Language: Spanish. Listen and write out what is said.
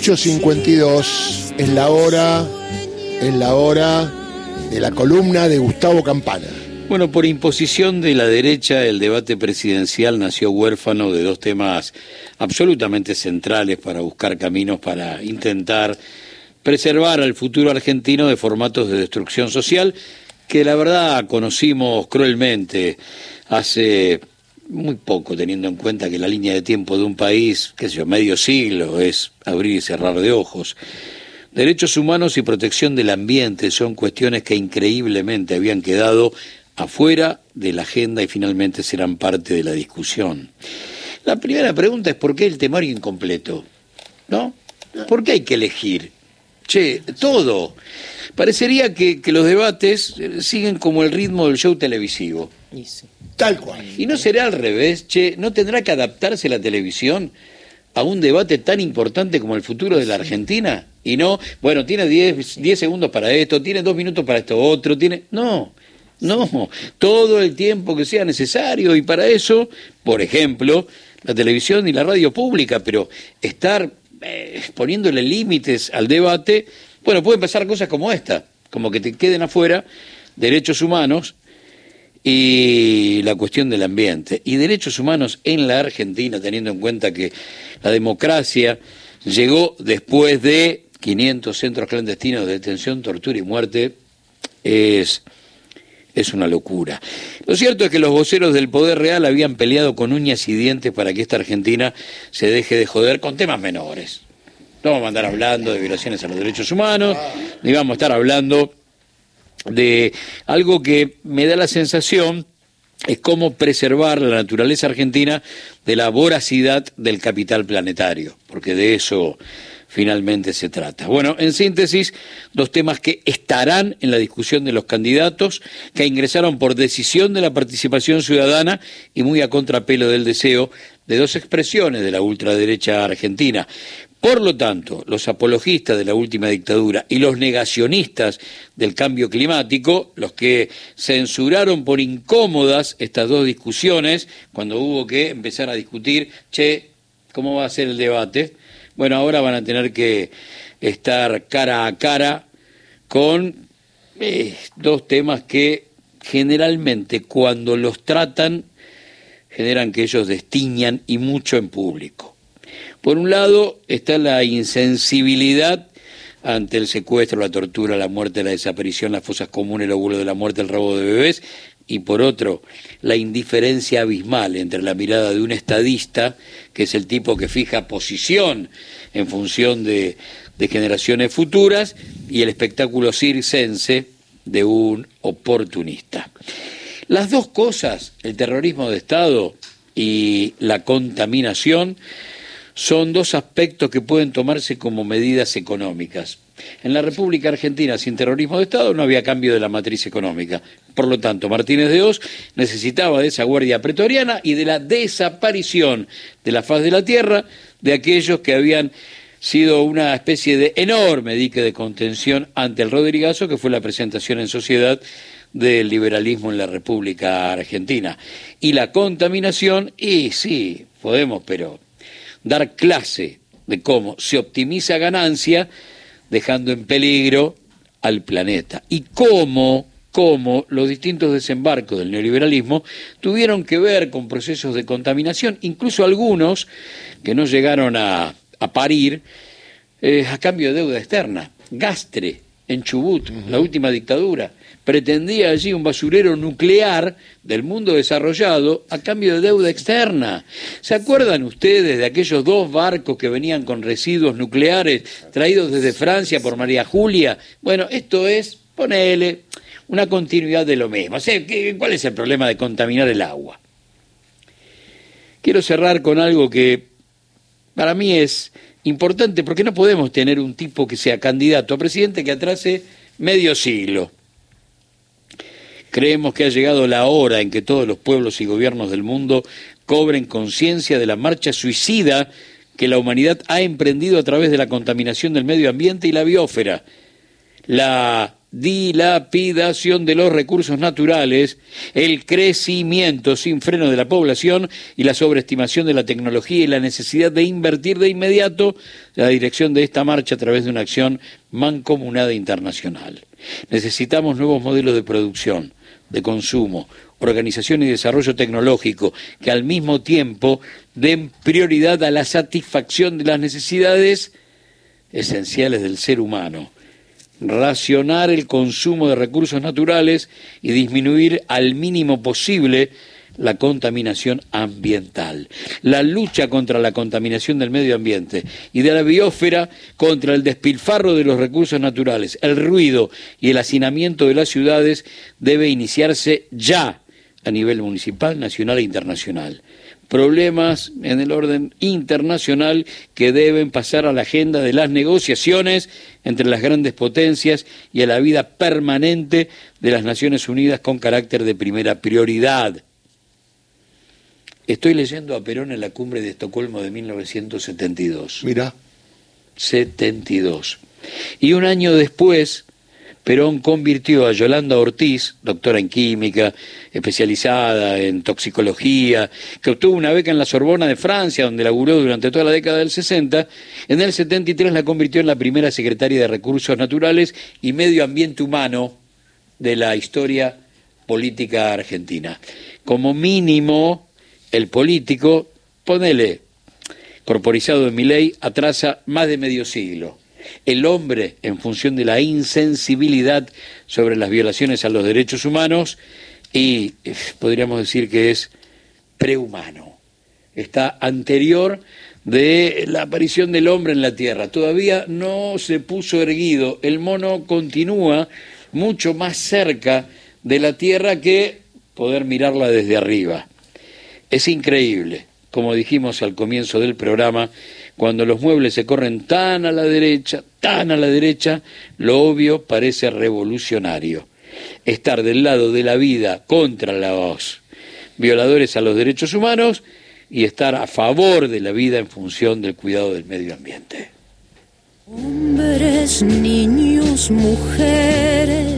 8.52 es la hora, es la hora de la columna de Gustavo Campana. Bueno, por imposición de la derecha, el debate presidencial nació huérfano de dos temas absolutamente centrales para buscar caminos para intentar preservar al futuro argentino de formatos de destrucción social que la verdad conocimos cruelmente hace muy poco, teniendo en cuenta que la línea de tiempo de un país, qué sé yo, medio siglo, es abrir y cerrar de ojos. Derechos humanos y protección del ambiente son cuestiones que increíblemente habían quedado afuera de la agenda y finalmente serán parte de la discusión. La primera pregunta es ¿por qué el temario incompleto? ¿No? ¿Por qué hay que elegir? Che, todo. Parecería que, los debates eh, siguen como el ritmo del show televisivo. Tal cual. Y no será al revés, che, ¿no tendrá que adaptarse la televisión a un debate tan importante como el futuro de la Argentina? Y no, bueno, tiene 10 segundos para esto, tiene dos minutos para esto otro, tiene... No, no, todo el tiempo que sea necesario y para eso, por ejemplo, la televisión y la radio pública, pero estar eh, poniéndole límites al debate, bueno, pueden pasar cosas como esta, como que te queden afuera derechos humanos y la cuestión del ambiente. Y derechos humanos en la Argentina, teniendo en cuenta que la democracia llegó después de 500 centros clandestinos de detención, tortura y muerte, es, es una locura. Lo cierto es que los voceros del Poder Real habían peleado con uñas y dientes para que esta Argentina se deje de joder con temas menores. No vamos a andar hablando de violaciones a los derechos humanos, ni vamos a estar hablando de algo que me da la sensación es cómo preservar la naturaleza argentina de la voracidad del capital planetario, porque de eso finalmente se trata. Bueno, en síntesis, dos temas que estarán en la discusión de los candidatos, que ingresaron por decisión de la participación ciudadana y muy a contrapelo del deseo de dos expresiones de la ultraderecha argentina. Por lo tanto, los apologistas de la última dictadura y los negacionistas del cambio climático, los que censuraron por incómodas estas dos discusiones, cuando hubo que empezar a discutir, che, ¿cómo va a ser el debate? Bueno, ahora van a tener que estar cara a cara con eh, dos temas que generalmente cuando los tratan generan que ellos destiñan y mucho en público. Por un lado está la insensibilidad ante el secuestro, la tortura, la muerte, la desaparición, las fosas comunes, el óvulo de la muerte, el robo de bebés, y por otro, la indiferencia abismal entre la mirada de un estadista, que es el tipo que fija posición en función de, generaciones futuras, y el espectáculo circense de un oportunista. Las dos cosas, el terrorismo de Estado y la contaminación, son dos aspectos que pueden tomarse como medidas económicas. En la República Argentina, sin terrorismo de Estado, no había cambio de la matriz económica. Por lo tanto, Martínez de Oz necesitaba de esa guardia pretoriana y de la desaparición de la faz de la tierra de aquellos que habían sido una especie de enorme dique de contención ante el Rodrigazo, que fue la presentación en sociedad del liberalismo en la República Argentina. Y la contaminación, y sí, podemos, pero dar clase de cómo se optimiza ganancia dejando en peligro al planeta y cómo, cómo los distintos desembarcos del neoliberalismo tuvieron que ver con procesos de contaminación, incluso algunos que no llegaron a, parir eh, a cambio de deuda externa. Gastre en Chubut, la última dictadura, pretendía allí un basurero nuclear del mundo desarrollado a cambio de deuda externa. ¿Se acuerdan ustedes de aquellos dos barcos que venían con residuos nucleares traídos desde Francia por María Julia? Bueno, esto es, ponele, una continuidad de lo mismo. ¿Cuál es el problema de contaminar el agua? Quiero cerrar con algo que para mí es importante porque no podemos tener un tipo que sea candidato a presidente que atrase medio siglo. Creemos que ha llegado la hora en que todos los pueblos y gobiernos del mundo cobren conciencia de la marcha suicida que la humanidad ha emprendido a través de la contaminación del medio ambiente y la biosfera. La dilapidación de los recursos naturales, el crecimiento sin freno de la población y la sobreestimación de la tecnología y la necesidad de invertir de inmediato la dirección de esta marcha a través de una acción mancomunada internacional. Necesitamos nuevos modelos de producción, de consumo, organización y desarrollo tecnológico que al mismo tiempo den prioridad a la satisfacción de las necesidades esenciales del ser humano racionar el consumo de recursos naturales y disminuir al mínimo posible la contaminación ambiental. La lucha contra la contaminación del medio ambiente y de la biosfera contra el despilfarro de los recursos naturales, el ruido y el hacinamiento de las ciudades debe iniciarse ya a nivel municipal, nacional e internacional problemas en el orden internacional que deben pasar a la agenda de las negociaciones entre las grandes potencias y a la vida permanente de las Naciones Unidas con carácter de primera prioridad. Estoy leyendo a Perón en la cumbre de Estocolmo de 1972. Mira. 72. Y un año después, Perón convirtió a Yolanda Ortiz, doctora en química, especializada en toxicología, que obtuvo una beca en la Sorbona de Francia, donde laburó durante toda la década del 60, en el 73 la convirtió en la primera secretaria de Recursos Naturales y Medio Ambiente Humano de la historia política argentina. Como mínimo, el político, ponele, corporizado en mi ley, atrasa más de medio siglo el hombre, en función de la insensibilidad sobre las violaciones a los derechos humanos, y eh, podríamos decir que es prehumano. Está anterior de la aparición del hombre en la Tierra. Todavía no se puso erguido. El mono continúa mucho más cerca de la Tierra que poder mirarla desde arriba. Es increíble, como dijimos al comienzo del programa, cuando los muebles se corren tan a la derecha, tan a la derecha, lo obvio parece revolucionario. Estar del lado de la vida contra los violadores a los derechos humanos y estar a favor de la vida en función del cuidado del medio ambiente. Hombres, niños, mujeres